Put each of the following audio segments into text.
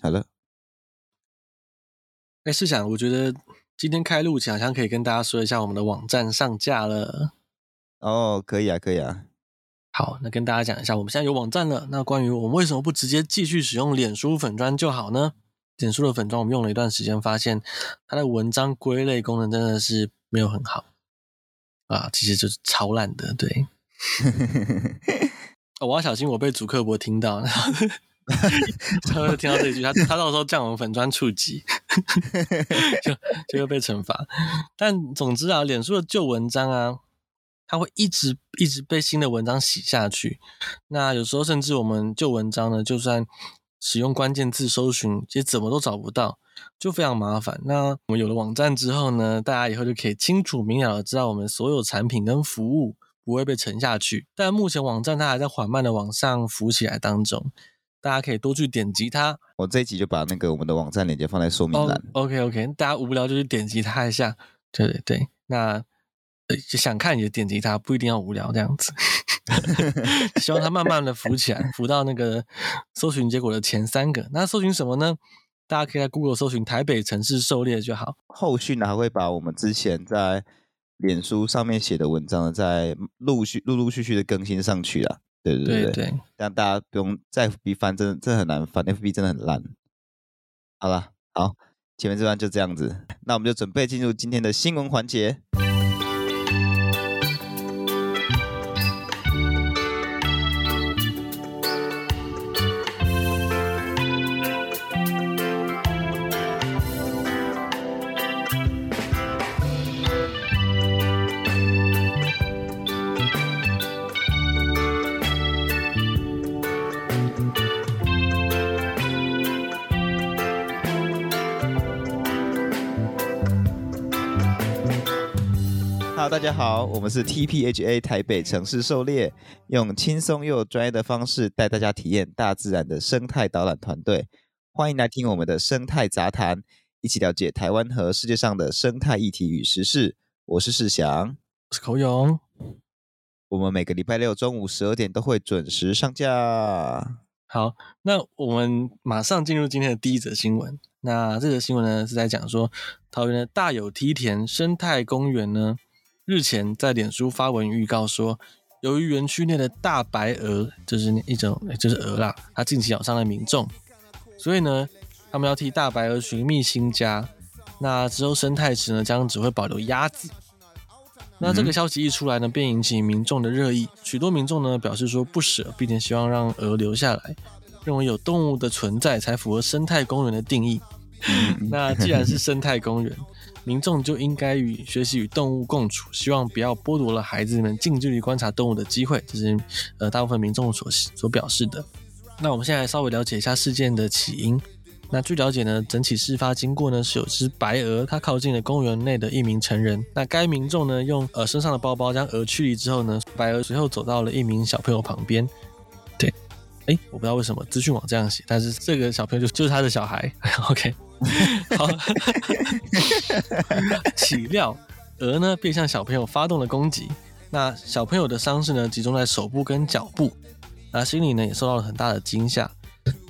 好了。哎，是想，我觉得今天开录前好像可以跟大家说一下我们的网站上架了。哦，可以啊，可以啊。好，那跟大家讲一下，我们现在有网站了。那关于我们为什么不直接继续使用脸书粉砖就好呢？脸书的粉砖我们用了一段时间，发现它的文章归类功能真的是没有很好啊，其实就是超烂的。对，我要小心我被主客博听到。他会听到这句，他他到时候降我们粉砖触及，就就会被惩罚。但总之啊，脸书的旧文章啊，它会一直一直被新的文章洗下去。那有时候甚至我们旧文章呢，就算使用关键字搜寻，也怎么都找不到，就非常麻烦。那我们有了网站之后呢，大家以后就可以清楚明了的知道我们所有产品跟服务不会被沉下去。但目前网站它还在缓慢的往上浮起来当中。大家可以多去点击它。我这一集就把那个我们的网站链接放在说明栏。Oh, OK OK，大家无聊就去点击它一下。对对对，那想看也点击它，不一定要无聊这样子。希望它慢慢的浮起来，浮到那个搜寻结果的前三个。那搜寻什么呢？大家可以在 Google 搜寻台北城市狩猎就好。后续呢还会把我们之前在脸书上面写的文章呢，再陆续陆陆续续的更新上去啊。对对对，对，对，让大家不用在 FB 翻，真的真的很难翻，FB 真的很烂。好了，好，前面这段就这样子，那我们就准备进入今天的新闻环节。大家好，我们是 TPHA 台北城市狩猎，用轻松又专业的方式带大家体验大自然的生态导览团队。欢迎来听我们的生态杂谈，一起了解台湾和世界上的生态议题与时事。我是世祥，我是口勇。我们每个礼拜六中午十二点都会准时上架。好，那我们马上进入今天的第一则新闻。那这则新闻呢是在讲说，桃园的大有梯田生态公园呢。日前在脸书发文预告说，由于园区内的大白鹅，就是一种就是鹅啦，它近期咬伤了民众，所以呢，他们要替大白鹅寻觅新家。那之后生态池呢将只会保留鸭子。那这个消息一出来呢，便引起民众的热议。许多民众呢表示说不舍，并且希望让鹅留下来，认为有动物的存在才符合生态公园的定义。那既然是生态公园。民众就应该与学习与动物共处，希望不要剥夺了孩子们近距离观察动物的机会。这是呃大部分民众所所表示的。那我们现在稍微了解一下事件的起因。那据了解呢，整起事发经过呢是有只白鹅，它靠近了公园内的一名成人。那该民众呢用呃身上的包包将鹅驱离之后呢，白鹅随后走到了一名小朋友旁边。对，哎，我不知道为什么资讯网这样写，但是这个小朋友就就是他的小孩。OK。好，岂料鹅呢便向小朋友发动了攻击。那小朋友的伤势呢集中在手部跟脚部，那心里呢也受到了很大的惊吓。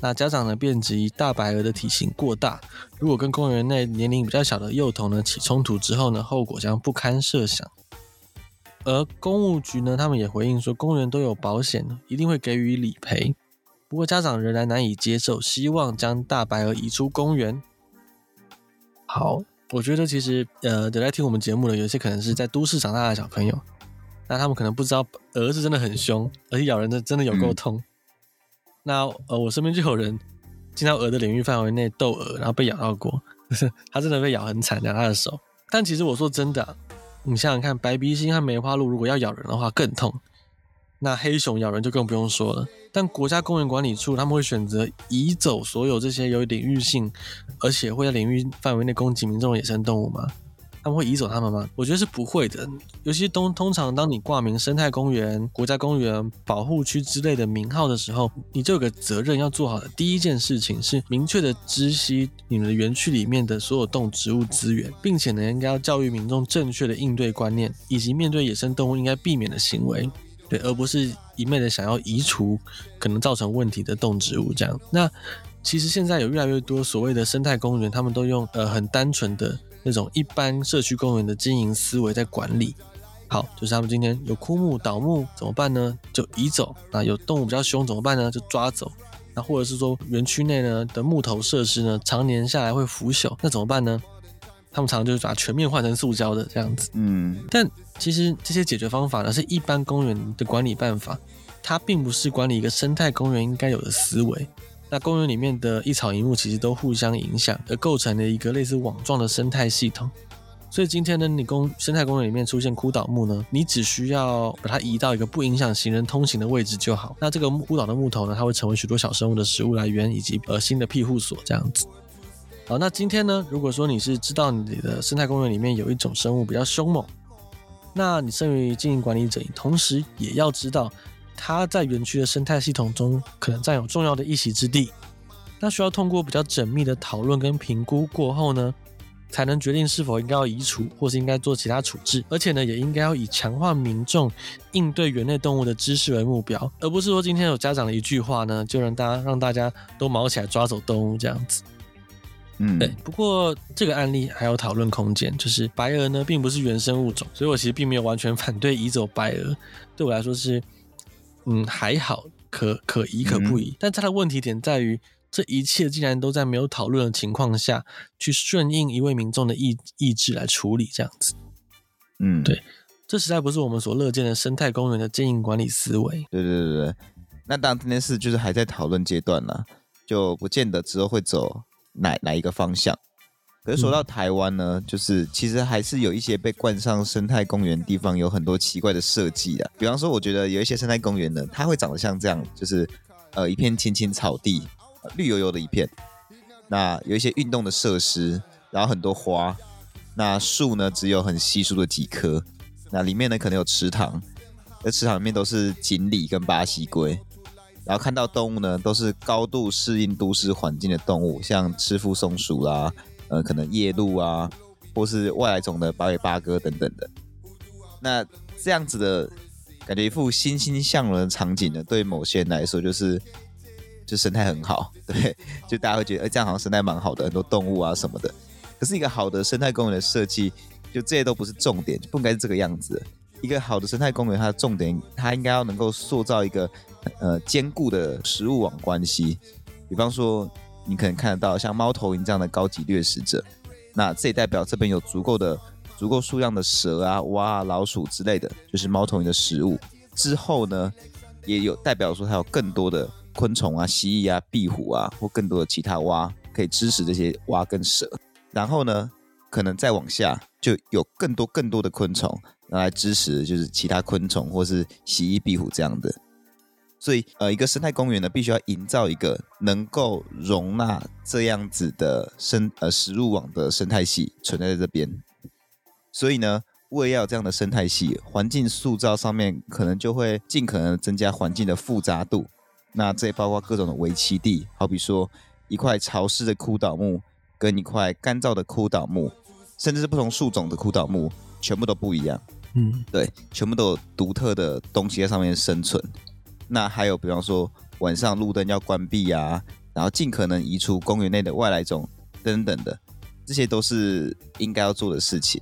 那家长呢便质疑大白鹅的体型过大，如果跟公园内年龄比较小的幼童呢起冲突之后呢，后果将不堪设想。而公务局呢他们也回应说，公园都有保险，一定会给予理赔。不过家长仍然难以接受，希望将大白鹅移出公园。好，我觉得其实呃，有来听我们节目的，有些可能是在都市长大的小朋友，那他们可能不知道蛾子真的很凶，而且咬人的真的有够痛。嗯、那呃，我身边就有人进到蛾的领域范围内斗蛾，然后被咬到过，他真的被咬很惨，咬他的手。但其实我说真的、啊，你想想看，白鼻星和梅花鹿如果要咬人的话更痛。那黑熊咬人就更不用说了，但国家公园管理处他们会选择移走所有这些有领域性，而且会在领域范围内攻击民众的野生动物吗？他们会移走他们吗？我觉得是不会的。尤其通通常当你挂名生态公园、国家公园、保护区之类的名号的时候，你就有个责任要做好的第一件事情是明确的知悉你们的园区里面的所有动植物资源，并且呢应该要教育民众正确的应对观念，以及面对野生动物应该避免的行为。对，而不是一昧的想要移除可能造成问题的动植物这样。那其实现在有越来越多所谓的生态公园，他们都用呃很单纯的那种一般社区公园的经营思维在管理。好，就是他们今天有枯木倒木怎么办呢？就移走。那有动物比较凶怎么办呢？就抓走。那或者是说园区内呢的木头设施呢，常年下来会腐朽，那怎么办呢？他们常常就是把全面换成塑胶的这样子。嗯，但其实这些解决方法呢，是一般公园的管理办法，它并不是管理一个生态公园应该有的思维。那公园里面的一草一木其实都互相影响，而构成了一个类似网状的生态系统。所以今天呢，你公生态公园里面出现枯倒木呢，你只需要把它移到一个不影响行人通行的位置就好。那这个枯倒的木头呢，它会成为许多小生物的食物来源以及呃新的庇护所这样子。好，那今天呢，如果说你是知道你的生态公园里面有一种生物比较凶猛，那你身为经营管理者，你同时也要知道它在园区的生态系统中可能占有重要的一席之地。那需要通过比较缜密的讨论跟评估过后呢，才能决定是否应该要移除，或是应该做其他处置，而且呢，也应该要以强化民众应对园内动物的知识为目标，而不是说今天有家长的一句话呢，就让大家让大家都毛起来抓走动物这样子。嗯，对。不过这个案例还有讨论空间，就是白鹅呢并不是原生物种，所以我其实并没有完全 反对移走白鹅，对我来说是，嗯，还好，可可移可不移。嗯、但它的问题点在于。这一切竟然都在没有讨论的情况下去顺应一位民众的意意志来处理，这样子，嗯，对，这实在不是我们所乐见的生态公园的经营管理思维。对对对对，那当然这件事就是还在讨论阶段呢，就不见得之后会走哪哪一个方向。可是说到台湾呢，嗯、就是其实还是有一些被冠上生态公园地方有很多奇怪的设计的，比方说，我觉得有一些生态公园呢，它会长得像这样，就是呃一片青青草地。绿油油的一片，那有一些运动的设施，然后很多花，那树呢只有很稀疏的几棵，那里面呢可能有池塘，而池塘里面都是锦鲤跟巴西龟，然后看到动物呢都是高度适应都市环境的动物，像赤腹松鼠啦，呃可能夜鹭啊，或是外来种的八尾八哥等等的，那这样子的感觉一副欣欣向荣的场景呢，对某些人来说就是。就生态很好，对，就大家会觉得，哎、这样好像生态蛮好的，很多动物啊什么的。可是一个好的生态公园的设计，就这些都不是重点，就不应该是这个样子。一个好的生态公园，它的重点，它应该要能够塑造一个呃坚固的食物网关系。比方说，你可能看得到像猫头鹰这样的高级掠食者，那这也代表这边有足够的、足够数量的蛇啊、蛙啊、老鼠之类的，就是猫头鹰的食物。之后呢，也有代表说它有更多的。昆虫啊、蜥蜴啊、壁虎啊，或更多的其他蛙可以支持这些蛙跟蛇。然后呢，可能再往下就有更多更多的昆虫来支持，就是其他昆虫或是蜥蜴、壁虎这样的。所以，呃，一个生态公园呢，必须要营造一个能够容纳这样子的生呃食物网的生态系存在在这边。所以呢，为了要有这样的生态系，环境塑造上面可能就会尽可能增加环境的复杂度。那这也包括各种的围栖地，好比说一块潮湿的枯倒木跟一块干燥的枯倒木，甚至是不同树种的枯倒木，全部都不一样。嗯，对，全部都有独特的东西在上面生存。那还有比方说晚上路灯要关闭啊，然后尽可能移除公园内的外来种等等的，这些都是应该要做的事情。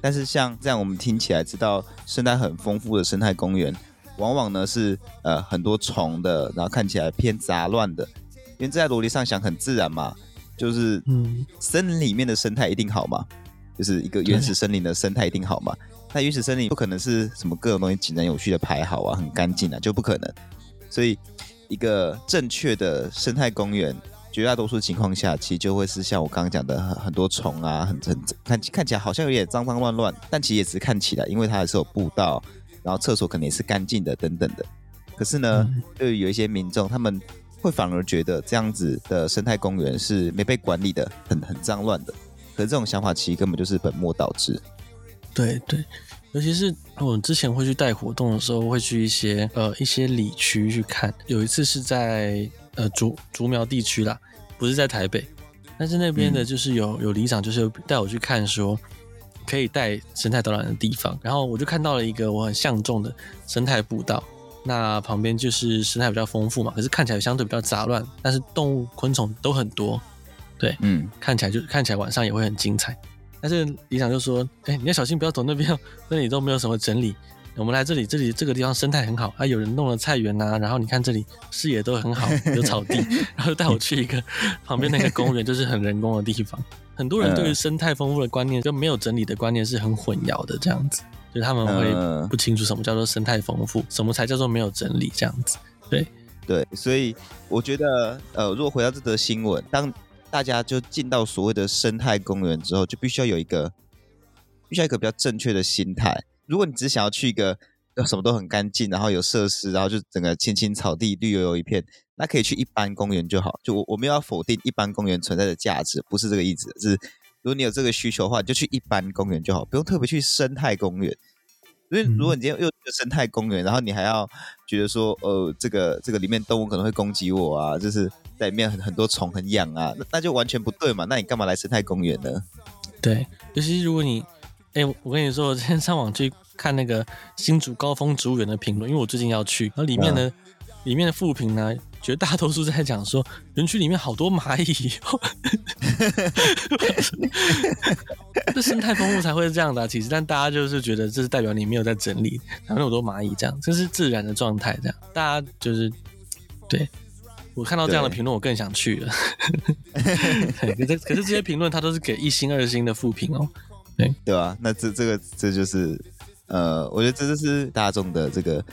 但是像这样我们听起来知道生态很丰富的生态公园。往往呢是呃很多虫的，然后看起来偏杂乱的，因为在逻辑上想很自然嘛，就是嗯，森林里面的生态一定好嘛，就是一个原始森林的生态一定好嘛。那原始森林不可能是什么各种东西井然有序的排好啊，很干净啊，就不可能。所以一个正确的生态公园，绝大多数情况下，其实就会是像我刚刚讲的很很多虫啊，很很看看起来好像有点脏脏乱乱，但其实也只是看起来，因为它还是有步道。然后厕所肯定也是干净的，等等的。可是呢，嗯、对于有一些民众，他们会反而觉得这样子的生态公园是没被管理的，很很脏乱的。可是这种想法其实根本就是本末倒置。对对，尤其是我之前会去带活动的时候，会去一些呃一些里区去看。有一次是在呃竹竹苗地区啦，不是在台北，但是那边的就是有、嗯、有里长就是带我去看说。可以带生态导览的地方，然后我就看到了一个我很相中的生态步道。那旁边就是生态比较丰富嘛，可是看起来相对比较杂乱，但是动物昆虫都很多，对，嗯，看起来就看起来晚上也会很精彩。但是里长就说：“哎、欸，你要小心，不要走那边，那里都没有什么整理。我们来这里，这里这个地方生态很好，啊，有人弄了菜园呐、啊，然后你看这里视野都很好，有草地，然后带我去一个旁边那个公园，就是很人工的地方。很多人对于生态丰富的观念跟没有整理的观念是很混淆的，这样子，就是他们会不清楚什么叫做生态丰富，什么才叫做没有整理，这样子。对对，所以我觉得，呃，如果回到这则新闻，当大家就进到所谓的生态公园之后，就必须要有一个，必须要一个比较正确的心态。如果你只想要去一个 什么都很干净，然后有设施，然后就整个青青草地、绿油油一片，那可以去一般公园就好。就我我们要否定一般公园存在的价值，不是这个意思。是如果你有这个需求的话，你就去一般公园就好，不用特别去生态公园。因为如果你今天又去生态公园，然后你还要觉得说，呃，这个这个里面动物可能会攻击我啊，就是。在里面很很多虫很痒啊，那那就完全不对嘛。那你干嘛来生态公园呢？对，尤其是如果你，哎、欸，我跟你说，我今天上网去看那个新竹高峰植物园的评论，因为我最近要去，然后里面的、嗯、里面的副评呢，绝大多数在讲说园区里面好多蚂蚁，这生态丰富才会是这样的、啊。其实，但大家就是觉得这是代表你没有在整理，然后那么多蚂蚁这样，这是自然的状态，这样大家就是对。我看到这样的评论，我更想去了。可是可是这些评论，它都是给一星、二星的负评哦。对对吧？那这这个这就是呃，我觉得这就是大众的这个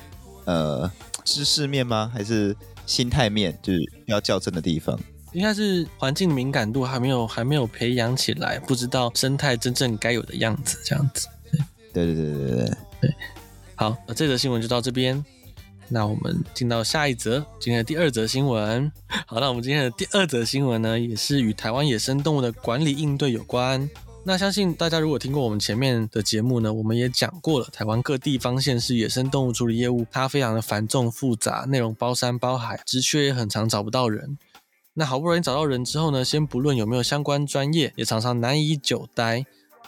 呃知识面吗？还是心态面？就是要校正的地方。应该是环境敏感度还没有还没有培养起来，不知道生态真正该有的样子，这样子。对对对对对对。对好，那这则新闻就到这边。那我们进到下一则，今天的第二则新闻。好，那我们今天的第二则新闻呢，也是与台湾野生动物的管理应对有关。那相信大家如果听过我们前面的节目呢，我们也讲过了，台湾各地方县市野生动物处理业务，它非常的繁重复杂，内容包山包海，职缺也很常找不到人。那好不容易找到人之后呢，先不论有没有相关专业，也常常难以久待。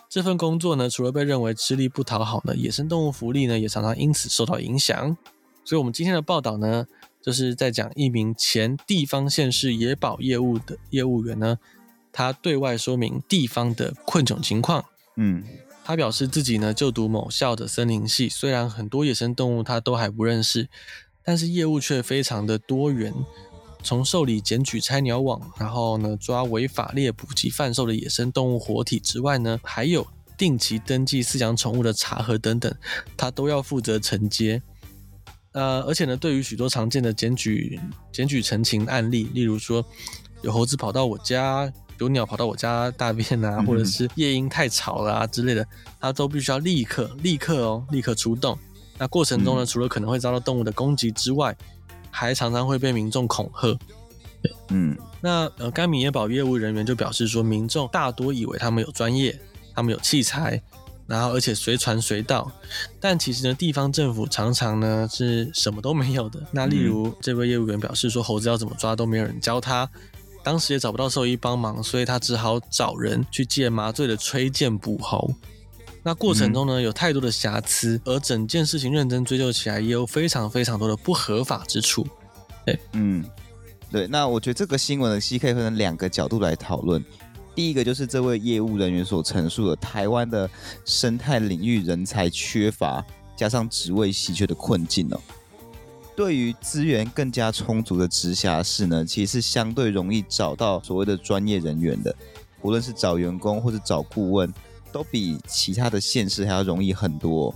这份工作呢，除了被认为吃力不讨好呢，野生动物福利呢，也常常因此受到影响。所以，我们今天的报道呢，就是在讲一名前地方县市野保业务的业务员呢，他对外说明地方的困窘情况。嗯，他表示自己呢就读某校的森林系，虽然很多野生动物他都还不认识，但是业务却非常的多元，从受理检举拆鸟网，然后呢抓违法猎捕及贩售的野生动物活体之外呢，还有定期登记饲养宠物的查核等等，他都要负责承接。呃，而且呢，对于许多常见的检举、检举陈情案例，例如说有猴子跑到我家，有鸟跑到我家大便啊，或者是夜莺太吵了啊之类的，它都必须要立刻、立刻哦，立刻出动。那过程中呢，嗯、除了可能会遭到动物的攻击之外，还常常会被民众恐吓。对，嗯，那呃，该米野保业务人员就表示说，民众大多以为他们有专业，他们有器材。然后，而且随传随到，但其实呢，地方政府常常呢是什么都没有的。那例如，这位业务员表示说，猴子要怎么抓都没有人教他，当时也找不到兽医帮忙，所以他只好找人去借麻醉的吹剑捕猴。那过程中呢，有太多的瑕疵，而整件事情认真追究起来，也有非常非常多的不合法之处。对，嗯，对。那我觉得这个新闻的戏可以分成两个角度来讨论。第一个就是这位业务人员所陈述的台湾的生态领域人才缺乏，加上职位稀缺的困境哦。对于资源更加充足的直辖市呢，其实是相对容易找到所谓的专业人员的，无论是找员工或者找顾问，都比其他的县市还要容易很多。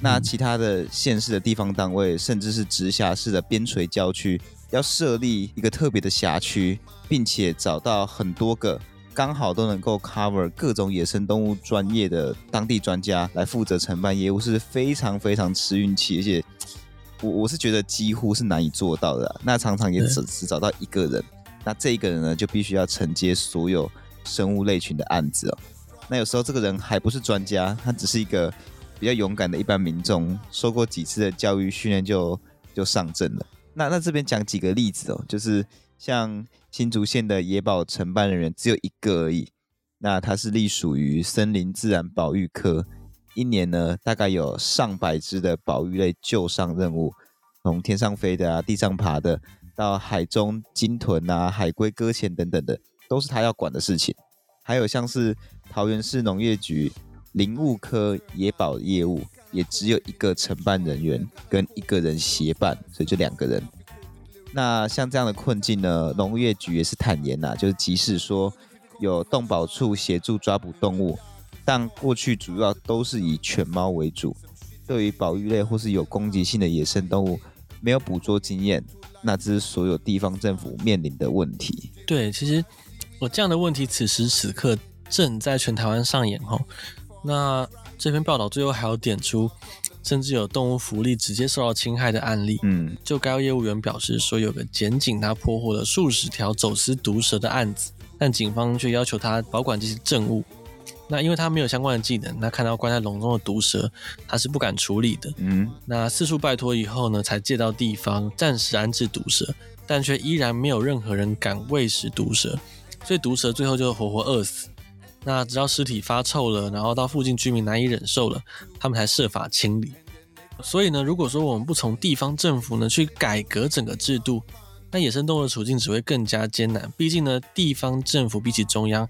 那其他的县市的地方单位，甚至是直辖市的边陲郊区，要设立一个特别的辖区，并且找到很多个。刚好都能够 cover 各种野生动物专业的当地专家来负责承办业务，是非常非常吃运气，而且我我是觉得几乎是难以做到的。那常常也只只找到一个人，那这一个人呢就必须要承接所有生物类群的案子哦。那有时候这个人还不是专家，他只是一个比较勇敢的一般民众，受过几次的教育训练就就上阵了。那那这边讲几个例子哦，就是像。新竹县的野保承办人员只有一个而已，那他是隶属于森林自然保育科，一年呢大概有上百只的保育类救上任务，从天上飞的啊，地上爬的，到海中鲸豚啊、海龟搁浅等等的，都是他要管的事情。还有像是桃园市农业局林务科野保业务，也只有一个承办人员跟一个人协办，所以就两个人。那像这样的困境呢，农业局也是坦言呐、就是即使说有动保处协助抓捕动物，但过去主要都是以犬猫为主，对于保育类或是有攻击性的野生动物没有捕捉经验，那这是所有地方政府面临的问题。对，其实我这样的问题此时此刻正在全台湾上演哈。那这篇报道最后还要点出。甚至有动物福利直接受到侵害的案例。嗯，就该业务员表示说，有个检警他破获了数十条走私毒蛇的案子，但警方却要求他保管这些证物。那因为他没有相关的技能，那看到关在笼中的毒蛇，他是不敢处理的。嗯，那四处拜托以后呢，才借到地方暂时安置毒蛇，但却依然没有任何人敢喂食毒蛇，所以毒蛇最后就活活饿死。那直到尸体发臭了，然后到附近居民难以忍受了，他们才设法清理。所以呢，如果说我们不从地方政府呢去改革整个制度，那野生动物的处境只会更加艰难。毕竟呢，地方政府比起中央，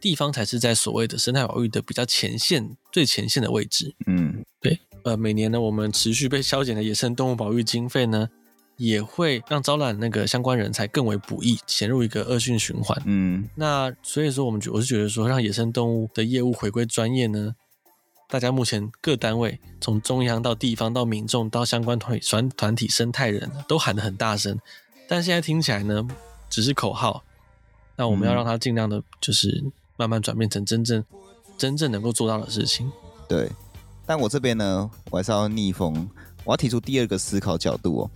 地方才是在所谓的生态保育的比较前线、最前线的位置。嗯，对。呃，每年呢，我们持续被削减的野生动物保育经费呢，也会让招揽那个相关人才更为不易，陷入一个恶性循环。嗯，那所以说，我们觉我是觉得说，让野生动物的业务回归专业呢，大家目前各单位从中央到地方到民众到相关团团团体生态人都喊得很大声，但现在听起来呢，只是口号。那我们要让它尽量的，就是慢慢转变成真正真正能够做到的事情。对，但我这边呢，我还是要逆风，我要提出第二个思考角度哦。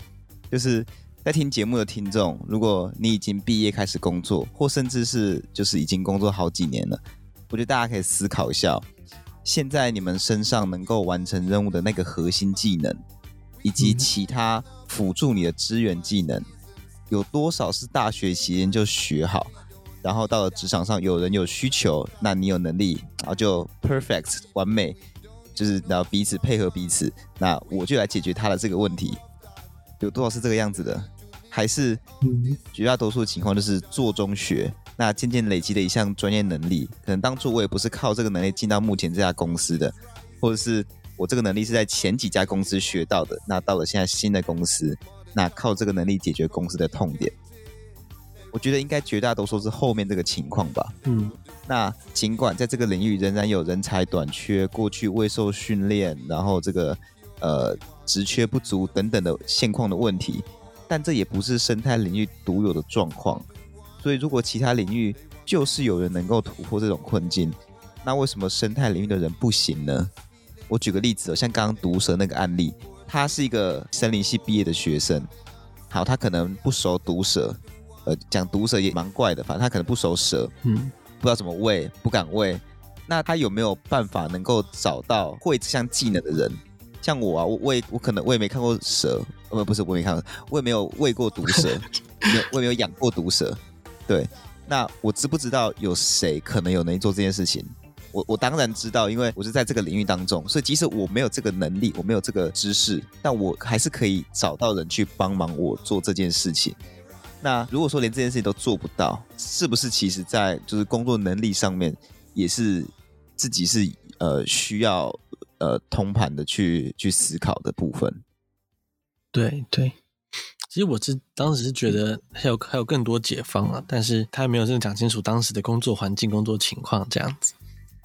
就是在听节目的听众，如果你已经毕业开始工作，或甚至是就是已经工作好几年了，我觉得大家可以思考一下，现在你们身上能够完成任务的那个核心技能，以及其他辅助你的支援技能，有多少是大学期间就学好，然后到了职场上有人有需求，那你有能力，然后就 perfect 完美，就是然后彼此配合彼此，那我就来解决他的这个问题。有多少是这个样子的？还是绝大多数情况就是做中学，那渐渐累积的一项专业能力，可能当初我也不是靠这个能力进到目前这家公司的，或者是我这个能力是在前几家公司学到的，那到了现在新的公司，那靠这个能力解决公司的痛点。我觉得应该绝大多数是后面这个情况吧。嗯，那尽管在这个领域仍然有人才短缺，过去未受训练，然后这个呃。职缺不足等等的现况的问题，但这也不是生态领域独有的状况。所以，如果其他领域就是有人能够突破这种困境，那为什么生态领域的人不行呢？我举个例子哦，像刚刚毒蛇那个案例，他是一个森林系毕业的学生，好，他可能不熟毒蛇，呃，讲毒蛇也蛮怪的，反正他可能不熟蛇，嗯，不知道怎么喂，不敢喂，那他有没有办法能够找到会这项技能的人？像我啊，我我也我可能我也没看过蛇，呃不是我没看过，我也没有喂过毒蛇，没有我也没有养过毒蛇，对，那我知不知道有谁可能有能力做这件事情？我我当然知道，因为我是在这个领域当中，所以即使我没有这个能力，我没有这个知识，但我还是可以找到人去帮忙我做这件事情。那如果说连这件事情都做不到，是不是其实在就是工作能力上面也是自己是呃需要？呃，通盘的去去思考的部分，对对，其实我是当时是觉得还有还有更多解放啊，但是他没有真的讲清楚当时的工作环境、工作情况这样子。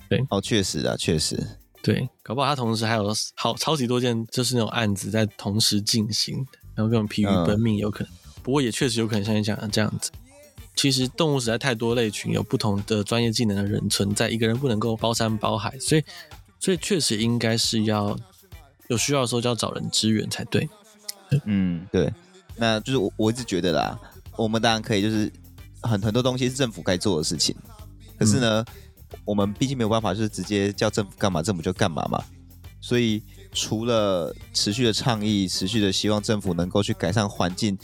对，哦，确实啊，确实，对，搞不好他同时还有好超级多件就是那种案子在同时进行，然后各种疲于奔命，有可能。嗯、不过也确实有可能像你讲的这样子，其实动物实在太多类群，有不同的专业技能的人存在，一个人不能够包山包海，所以。所以确实应该是要有需要的时候就要找人支援才对。嗯，对。那就是我我一直觉得啦，我们当然可以，就是很很多东西是政府该做的事情。可是呢，嗯、我们毕竟没有办法，就是直接叫政府干嘛，政府就干嘛嘛。所以除了持续的倡议、持续的希望政府能够去改善环境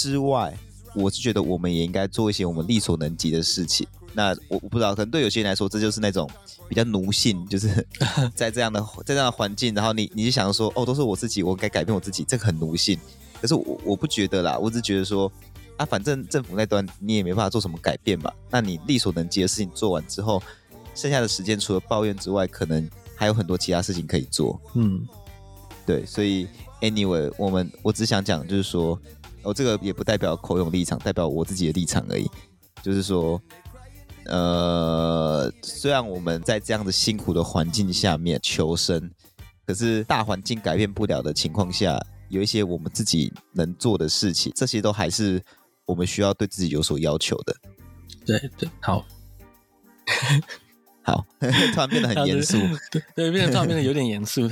之外，我是觉得我们也应该做一些我们力所能及的事情。那我我不知道，可能对有些人来说，这就是那种比较奴性，就是 在这样的在这样的环境，然后你你就想说，哦，都是我自己，我该改变我自己，这个很奴性。可是我我不觉得啦，我只觉得说啊，反正政府那端你也没办法做什么改变嘛。那你力所能及的事情做完之后，剩下的时间除了抱怨之外，可能还有很多其他事情可以做。嗯，对，所以 anyway，我们我只想讲就是说，我、哦、这个也不代表口勇立场，代表我自己的立场而已。就是说，呃，虽然我们在这样的辛苦的环境下面求生，可是大环境改变不了的情况下，有一些我们自己能做的事情，这些都还是我们需要对自己有所要求的。对对，好，好，突然变得很严肃，对对，变得突然变得有点严肃。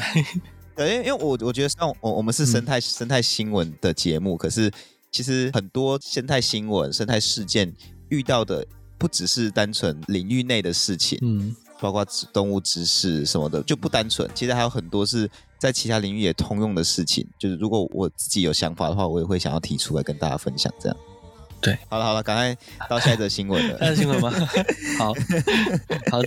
对，因为因为我我觉得像我我们是生态、嗯、生态新闻的节目，可是其实很多生态新闻、生态事件。遇到的不只是单纯领域内的事情，嗯，包括动物知识什么的就不单纯，其实还有很多是在其他领域也通用的事情。就是如果我自己有想法的话，我也会想要提出来跟大家分享。这样，对，好了好了，赶快到下一则新闻了。下一则新闻吗？好好，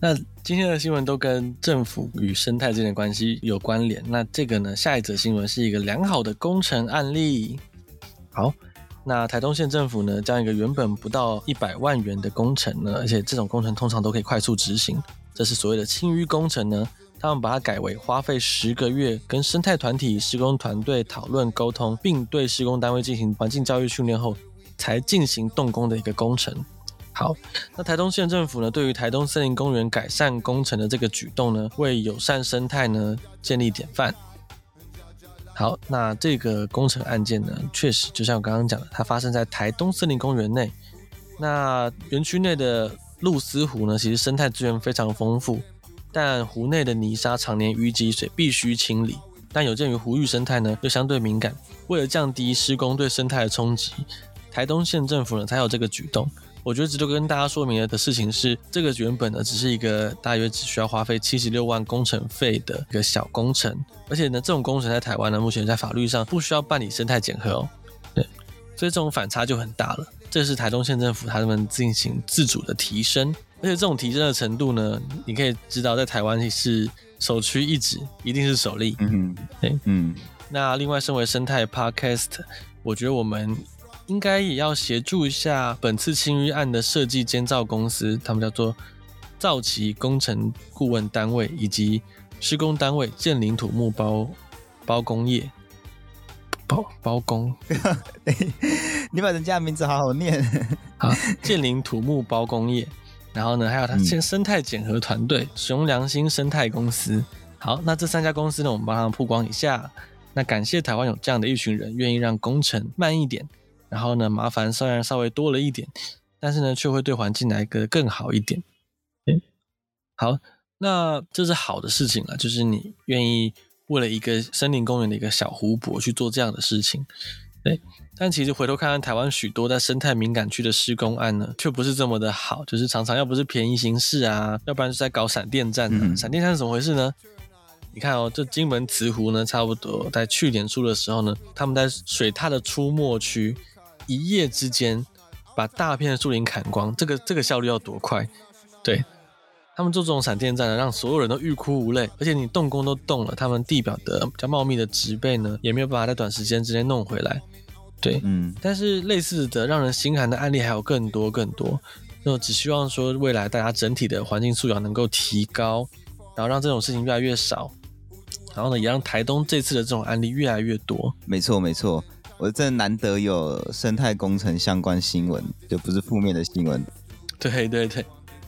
那今天的新闻都跟政府与生态之间的关系有关联。那这个呢，下一则新闻是一个良好的工程案例。好。那台东县政府呢，将一个原本不到一百万元的工程呢，而且这种工程通常都可以快速执行，这是所谓的清淤工程呢，他们把它改为花费十个月，跟生态团体、施工团队讨论沟通，并对施工单位进行环境教育训练后，才进行动工的一个工程。好，那台东县政府呢，对于台东森林公园改善工程的这个举动呢，为友善生态呢建立典范。好，那这个工程案件呢，确实就像我刚刚讲的，它发生在台东森林公园内。那园区内的露丝湖呢，其实生态资源非常丰富，但湖内的泥沙常年淤积，所以必须清理。但有鉴于湖域生态呢又相对敏感，为了降低施工对生态的冲击，台东县政府呢才有这个举动。我觉得值得跟大家说明了的事情是，这个原本呢只是一个大约只需要花费七十六万工程费的一个小工程，而且呢这种工程在台湾呢目前在法律上不需要办理生态检核哦，对，所以这种反差就很大了。这是台东县政府他们进行自主的提升，而且这种提升的程度呢，你可以知道在台湾是首屈一指，一定是首例。嗯，对，嗯。那另外身为生态 Podcast，我觉得我们。应该也要协助一下本次清淤案的设计监造公司，他们叫做造奇工程顾问单位以及施工单位建林土木包包工业包包工，你把人家的名字好好念。好，建林土木包工业，然后呢，还有他现生态检核团队熊良心生态公司。好，那这三家公司呢，我们帮他们曝光一下。那感谢台湾有这样的一群人，愿意让工程慢一点。然后呢，麻烦虽然稍微多了一点，但是呢，却会对环境来个更好一点。嗯，好，那这是好的事情了，就是你愿意为了一个森林公园的一个小湖泊去做这样的事情。对，但其实回头看看台湾许多在生态敏感区的施工案呢，却不是这么的好，就是常常要不是便宜行事啊，要不然是在搞闪电战。嗯。闪电战是怎么回事呢？你看哦，这金门慈湖呢，差不多在去年初的时候呢，他们在水獭的出没区。一夜之间把大片的树林砍光，这个这个效率要多快？对，他们做这种闪电战呢，让所有人都欲哭无泪，而且你动工都动了，他们地表的比较茂密的植被呢，也没有办法在短时间之内弄回来。对，嗯，但是类似的让人心寒的案例还有更多更多。那我只希望说，未来大家整体的环境素养能够提高，然后让这种事情越来越少，然后呢，也让台东这次的这种案例越来越多。没错，没错。我真的难得有生态工程相关新闻，就不是负面的新闻。对对对，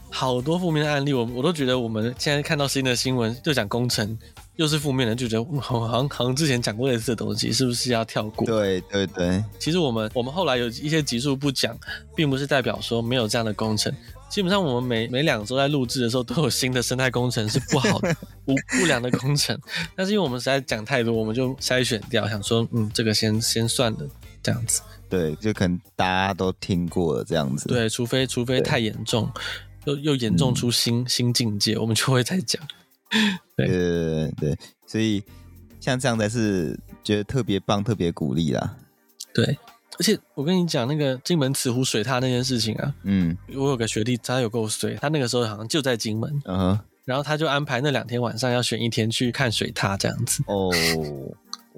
好多负面的案例，我我都觉得我们现在看到新的新闻就讲工程，又是负面的，就觉得好像好像之前讲过类似的东西，是不是要跳过？对对对，其实我们我们后来有一些集数不讲，并不是代表说没有这样的工程。基本上我们每每两周在录制的时候，都有新的生态工程是不好的、不不良的工程。但是因为我们实在讲太多，我们就筛选掉，想说，嗯，这个先先算了，这样子。对，就可能大家都听过了这样子。对，除非除非太严重，又又严重出新、嗯、新境界，我们就会再讲。对对对对，所以像这样才是觉得特别棒、特别鼓励啦。对。而且我跟你讲那个金门慈湖水獭那件事情啊，嗯，我有个学弟，他有够水，他那个时候好像就在金门，嗯哼，然后他就安排那两天晚上要选一天去看水獭这样子。哦，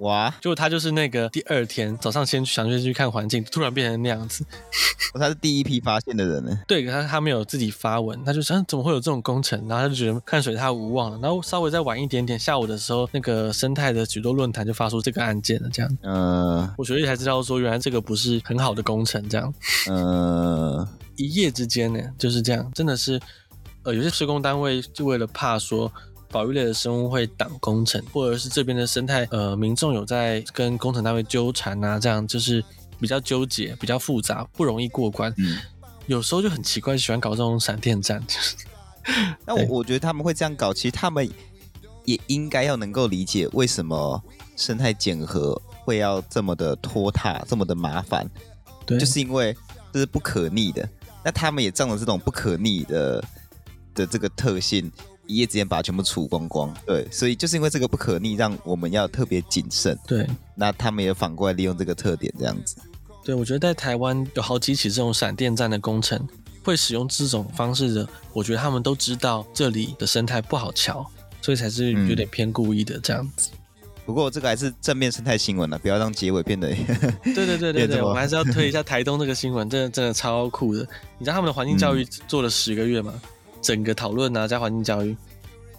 哇！就他就是那个第二天早上先想去去看环境，突然变成那样子。他是第一批发现的人呢。对，他他没有自己发文，他就想怎么会有这种工程，然后他就觉得看水他无望了。然后稍微再晚一点点，下午的时候，那个生态的许多论坛就发出这个案件了，这样。嗯、呃，我学弟才知道说，原来这个不是很好的工程，这样。嗯、呃，一夜之间呢，就是这样，真的是，呃，有些施工单位就为了怕说。保育类的生物会挡工程，或者是这边的生态，呃，民众有在跟工程单位纠缠啊，这样就是比较纠结，比较复杂，不容易过关。嗯，有时候就很奇怪，喜欢搞这种闪电战。那我我觉得他们会这样搞，其实他们也应该要能够理解为什么生态检核会要这么的拖沓，这么的麻烦。对，就是因为这是不可逆的。那他们也仗着这种不可逆的的这个特性。一夜之间把它全部除光光，对，所以就是因为这个不可逆，让我们要特别谨慎。对，那他们也反过来利用这个特点，这样子。对，我觉得在台湾有好几起这种闪电战的工程，会使用这种方式的，我觉得他们都知道这里的生态不好瞧，所以才是有点偏故意的这样子。嗯、不过这个还是正面生态新闻了，不要让结尾变得。对对对对对，我们还是要推一下 台东这个新闻，真的真的超酷的。你知道他们的环境教育做了十个月吗？嗯整个讨论啊，加环境教育，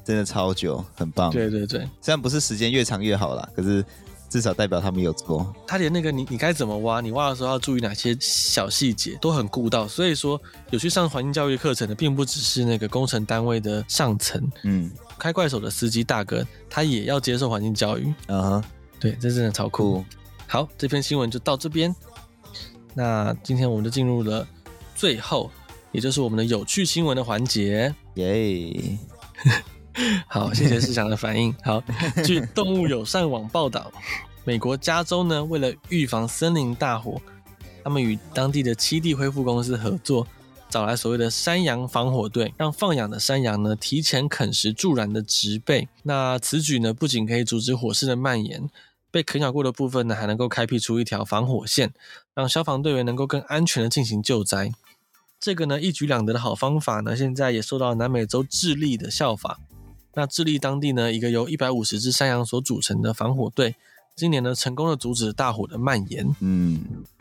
真的超久，很棒。对对对，虽然不是时间越长越好啦，可是至少代表他们有做。他连那个你你该怎么挖，你挖的时候要注意哪些小细节，都很顾到。所以说，有去上环境教育课程的，并不只是那个工程单位的上层，嗯，开怪手的司机大哥，他也要接受环境教育。嗯哼，对，这真的超酷。好，这篇新闻就到这边。那今天我们就进入了最后。也就是我们的有趣新闻的环节，耶！好，谢谢市长的反应。好，据动物友善网报道，美国加州呢，为了预防森林大火，他们与当地的七地恢复公司合作，找来所谓的山羊防火队，让放养的山羊呢提前啃食助燃的植被。那此举呢，不仅可以阻止火势的蔓延，被啃咬过的部分呢，还能够开辟出一条防火线，让消防队员能够更安全的进行救灾。这个呢，一举两得的好方法呢，现在也受到南美洲智利的效法。那智利当地呢，一个由一百五十只山羊所组成的防火队，今年呢，成功的阻止大火的蔓延。嗯，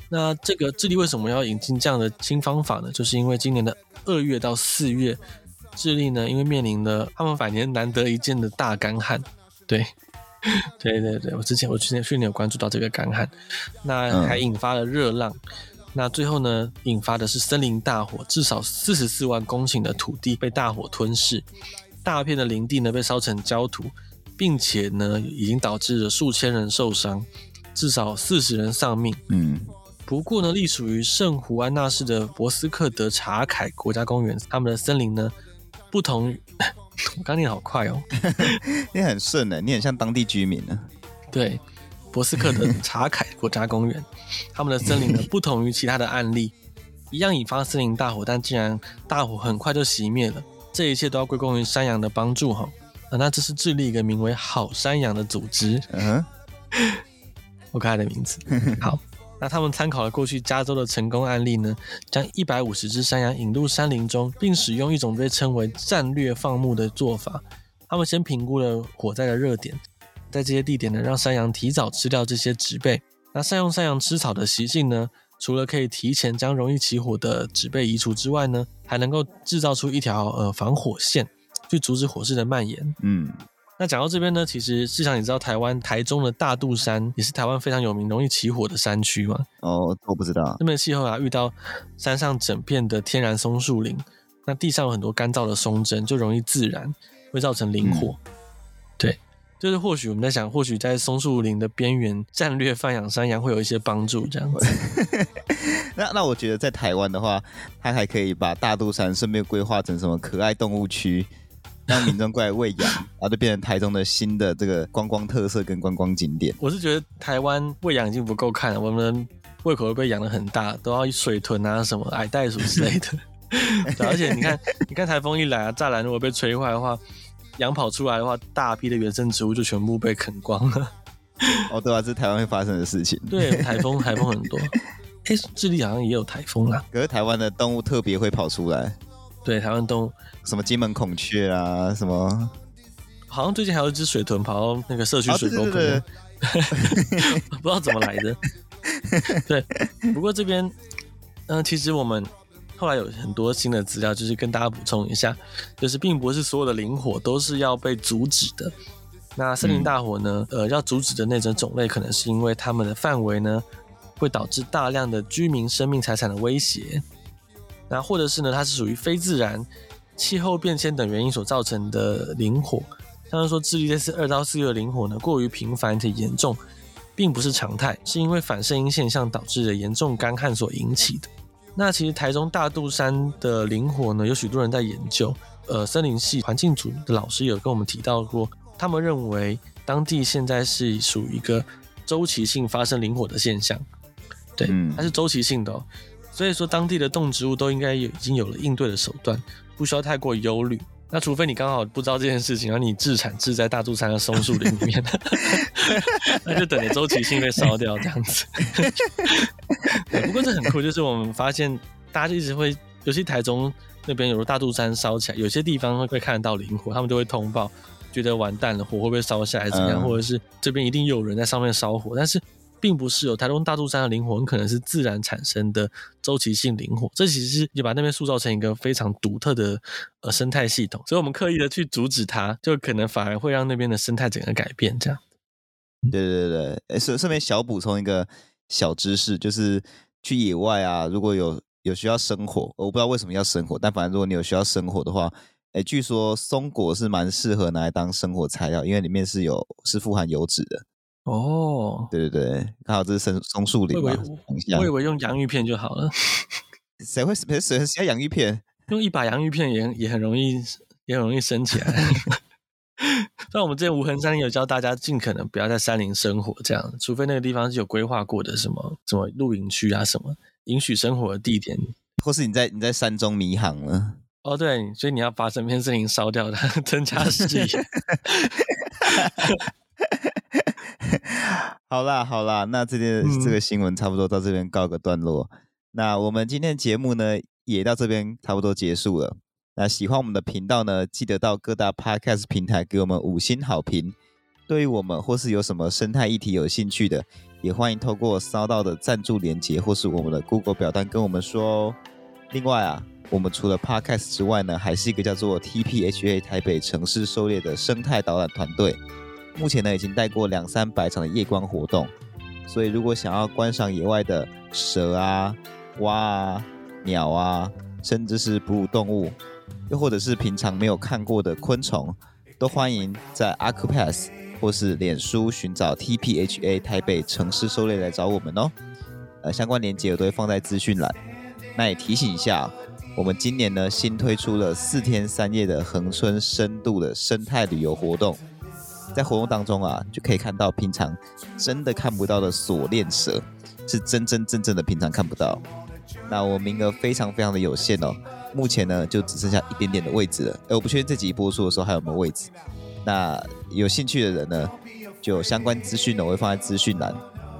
那这个智利为什么要引进这样的新方法呢？就是因为今年的二月到四月，智利呢，因为面临了他们百年难得一见的大干旱。对，对对对，我之前我去年去年有关注到这个干旱，那还引发了热浪。嗯那最后呢，引发的是森林大火，至少四十四万公顷的土地被大火吞噬，大片的林地呢被烧成焦土，并且呢已经导致了数千人受伤，至少四十人丧命。嗯，不过呢，隶属于圣胡安纳市的博斯克德查凯国家公园，他们的森林呢不同于，我刚念好快哦，你很顺呢，你很像当地居民呢。对。博斯克的查凯国家公园，他们的森林呢，不同于其他的案例，一样引发森林大火，但竟然大火很快就熄灭了。这一切都要归功于山羊的帮助哈。啊，那这是智利一个名为“好山羊”的组织，嗯，我看他的名字。好，那他们参考了过去加州的成功案例呢，将一百五十只山羊引入山林中，并使用一种被称为战略放牧的做法。他们先评估了火灾的热点。在这些地点呢，让山羊提早吃掉这些植被。那善用山羊吃草的习性呢，除了可以提前将容易起火的植被移除之外呢，还能够制造出一条呃防火线，去阻止火势的蔓延。嗯，那讲到这边呢，其实市场你知道台湾台中的大肚山也是台湾非常有名、容易起火的山区吗？哦，我不知道。那边的气候啊，遇到山上整片的天然松树林，那地上有很多干燥的松针，就容易自燃，会造成林火。嗯、对。就是或许我们在想，或许在松树林的边缘战略放养山羊会有一些帮助，这样子。那那我觉得在台湾的话，它还可以把大肚山顺便规划成什么可爱动物区，让民众过来喂养，然后就变成台中的新的这个观光特色跟观光景点。我是觉得台湾喂养已经不够看了，我们胃口会被养的很大，都要水豚啊什么矮袋鼠之类的。而且你看，你看台风一来啊，栅栏如果被吹坏的话。羊跑出来的话，大批的原生植物就全部被啃光了。哦，对啊，这是台湾会发生的事情。对，台风，台风很多。哎，智利好像也有台风啊。可是台湾的动物特别会跑出来。对，台湾动物什么金门孔雀啊，什么，好像最近还有一只水豚跑到那个社区水沟旁边。不知道怎么来的。对，不过这边，嗯、呃，其实我们后来有很多新的资料，就是跟大家补充一下，就是并不是所有的林火都是要被阻止的。那森林大火呢，呃，要阻止的那种种类，可能是因为它们的范围呢，会导致大量的居民生命财产的威胁。那或者是呢，它是属于非自然、气候变迁等原因所造成的林火。像是说，智利这次二到四月的林火呢，过于频繁且严重，并不是常态，是因为反射音现象导致的严重干旱所引起的。那其实台中大肚山的林火呢，有许多人在研究。呃，森林系环境组的老师有跟我们提到过，他们认为当地现在是属于一个周期性发生灵火的现象，对，它是周期性的哦。所以说，当地的动植物都应该有已经有了应对的手段，不需要太过忧虑。那除非你刚好不知道这件事情，然后你自产自在大肚山的松树林里面，那就等着周期性被烧掉这样子。对，不过这很酷，就是我们发现大家就一直会，尤其台中那边，有时候大肚山烧起来，有些地方会会看得到林火，他们就会通报，觉得完蛋了，火会不会烧下来怎么样，嗯、或者是这边一定有人在上面烧火，但是。并不是有台东大肚山的灵火，很可能是自然产生的周期性灵火。这其实是也把那边塑造成一个非常独特的呃生态系统，所以我们刻意的去阻止它，就可能反而会让那边的生态整个改变。这样。对对对对，顺顺便小补充一个小知识，就是去野外啊，如果有有需要生火，我不知道为什么要生火，但反正如果你有需要生火的话，诶，据说松果是蛮适合拿来当生火材料，因为里面是有是富含油脂的。哦，对对对，刚好这是松松树林嘛，我以为用洋芋片就好了。谁会谁谁谁要洋芋片？用一把洋芋片也也很容易，也很容易升起来。像我们之前无痕山林有教大家尽可能不要在山林生活，这样，除非那个地方是有规划过的，什么什么露营区啊，什么允许生活的地点，或是你在你在山中迷航了。哦，对，所以你要把整片森林烧掉的，增加视野。好啦好啦，那这件这个新闻差不多到这边告个段落。嗯、那我们今天节目呢也到这边差不多结束了。那喜欢我们的频道呢，记得到各大 Podcast 平台给我们五星好评。对于我们或是有什么生态议题有兴趣的，也欢迎透过 SoundOn 的赞助连接或是我们的 Google 表单跟我们说哦。另外啊，我们除了 Podcast 之外呢，还是一个叫做 TPHA 台北城市狩猎的生态导览团队。目前呢，已经带过两三百场的夜观活动，所以如果想要观赏野外的蛇啊、蛙啊、鸟啊，甚至是哺乳动物，又或者是平常没有看过的昆虫，都欢迎在 Accupass 或是脸书寻找 TPHA 台北城市狩猎来找我们哦。呃，相关链接我都会放在资讯栏。那也提醒一下，我们今年呢新推出了四天三夜的恒春深度的生态旅游活动。在活动当中啊，就可以看到平常真的看不到的锁链蛇，是真真正正的平常看不到。那我名额非常非常的有限哦，目前呢就只剩下一点点的位置了。哎，我不确定这集播出的时候还有没有位置。那有兴趣的人呢，就有相关资讯呢，我会放在资讯栏。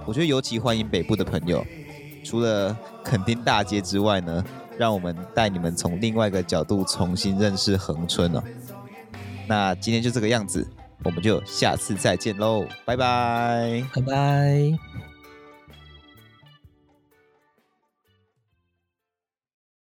我觉得尤其欢迎北部的朋友，除了垦丁大街之外呢，让我们带你们从另外一个角度重新认识恒春哦。那今天就这个样子。我们就下次再见喽，拜拜，拜拜。